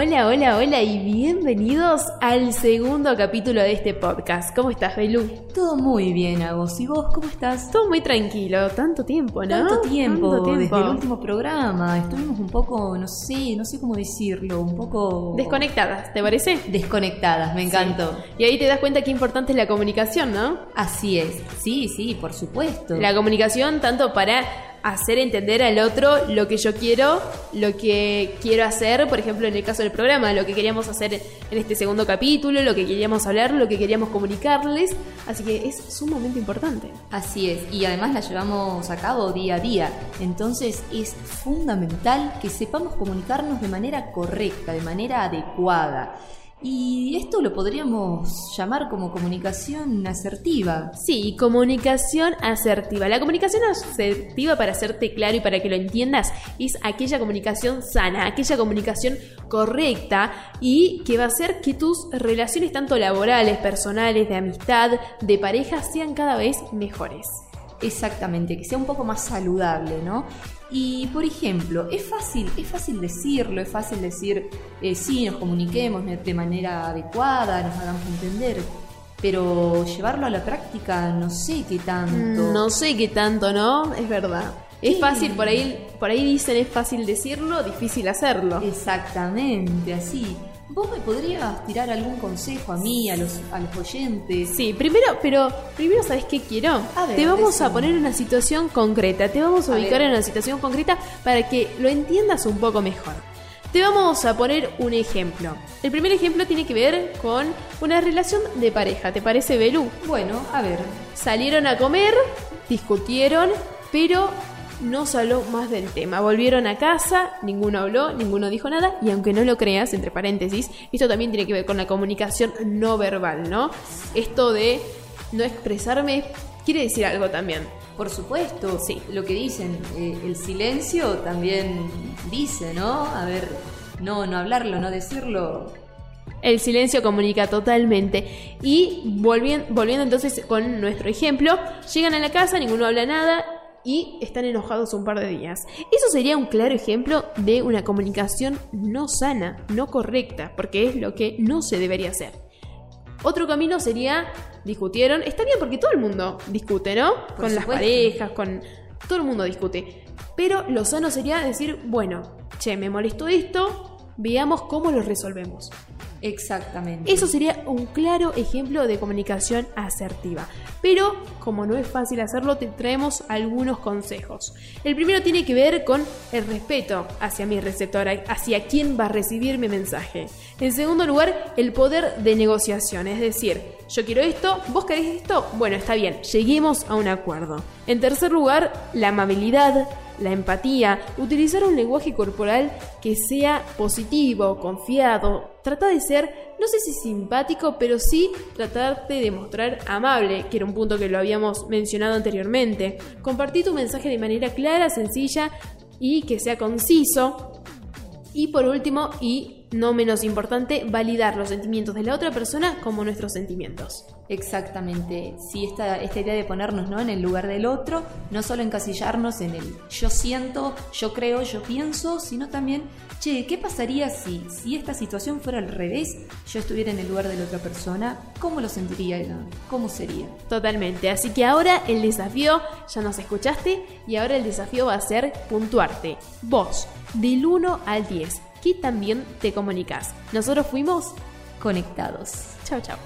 Hola, hola, hola y bienvenidos al segundo capítulo de este podcast. ¿Cómo estás, Belu? Todo muy bien, Agos. ¿Y vos cómo estás? Todo muy tranquilo, tanto tiempo, ¿no? Tanto tiempo, Tanto tiempo. desde el último programa. Estuvimos un poco, no sé, no sé cómo decirlo, un poco... Desconectadas, ¿te parece? Desconectadas, me encantó. Y ahí te das cuenta qué importante es la comunicación, ¿no? Así es, sí, sí, por supuesto. La comunicación tanto para hacer entender al otro lo que yo quiero, lo que quiero hacer, por ejemplo, en el caso del programa, lo que queríamos hacer en este segundo capítulo, lo que queríamos hablar, lo que queríamos comunicarles, así que es sumamente importante. Así es, y además la llevamos a cabo día a día. Entonces es fundamental que sepamos comunicarnos de manera correcta, de manera adecuada. Y esto lo podríamos llamar como comunicación asertiva. Sí, comunicación asertiva. La comunicación asertiva, para hacerte claro y para que lo entiendas, es aquella comunicación sana, aquella comunicación correcta y que va a hacer que tus relaciones, tanto laborales, personales, de amistad, de pareja, sean cada vez mejores. Exactamente, que sea un poco más saludable, ¿no? Y por ejemplo, es fácil, es fácil decirlo, es fácil decir, eh, sí, nos comuniquemos de manera adecuada, nos hagamos entender, pero llevarlo a la práctica no sé qué tanto. Mm, No sé qué tanto, ¿no? Es verdad. Es Sí. fácil, por ahí, por ahí dicen es fácil decirlo, difícil hacerlo. Exactamente, así. ¿Vos me podrías tirar algún consejo a mí, a los, a los oyentes? Sí, primero, pero primero, ¿sabes qué quiero? A ver, te vamos a poner en una situación concreta, te vamos a, A ubicar ver. en una situación concreta para que lo entiendas un poco mejor. Te vamos a poner un ejemplo. El primer ejemplo tiene que ver con una relación de pareja, ¿te parece, Belú? Bueno, a ver. Salieron a comer, discutieron, pero no se habló más del tema. Volvieron a casa, ninguno habló, ninguno dijo nada, y aunque no lo creas, entre paréntesis, esto también tiene que ver con la comunicación no verbal, ¿no? Esto de no expresarme quiere decir algo también. Por supuesto, Sí. lo que dicen, eh, el silencio también dice, ¿no? A ver, no, no hablarlo, no decirlo. El silencio comunica totalmente. Y volviendo, volviendo entonces con nuestro ejemplo, llegan a la casa, ninguno habla nada y están enojados un par de días. Eso sería un claro ejemplo de una comunicación no sana, no correcta, porque es lo que no se debería hacer. Otro camino sería, discutieron, está bien porque todo el mundo discute, ¿no? con las parejas, con... Todo el mundo discute. Pero lo sano sería decir, bueno, che, me molestó esto, veamos cómo lo resolvemos. Exactamente. Eso sería un claro ejemplo de comunicación asertiva. Pero como no es fácil hacerlo, te traemos algunos consejos. El primero tiene que ver con el respeto hacia mi receptora, hacia quién va a recibir mi mensaje. En segundo lugar, el poder de negociación, es decir, yo quiero esto, vos querés esto, bueno, está bien, lleguemos a un acuerdo. En tercer lugar, la amabilidad, la empatía, utilizar un lenguaje corporal que sea positivo, confiado, trata de ser, no sé si simpático, pero sí tratarte de mostrar amable, que era un punto que lo habíamos mencionado anteriormente. Compartir tu mensaje de manera clara, sencilla y que sea conciso. Y por último, y no menos importante, validar los sentimientos de la otra persona como nuestros sentimientos. Exactamente. Sí, esta, esta idea de ponernos ¿no? en el lugar del otro, no solo encasillarnos en el yo siento, yo creo, yo pienso, sino también, che, ¿qué pasaría si, si esta situación fuera al revés? Yo estuviera en el lugar de la otra persona, ¿cómo lo sentiría? ¿Cómo sería? Totalmente, así que ahora el desafío, ya nos escuchaste, y ahora el desafío va a ser puntuarte. Vos, del 1 al 10, ¿qué también te comunicas? Nosotros fuimos... Conectados. Chao, chao.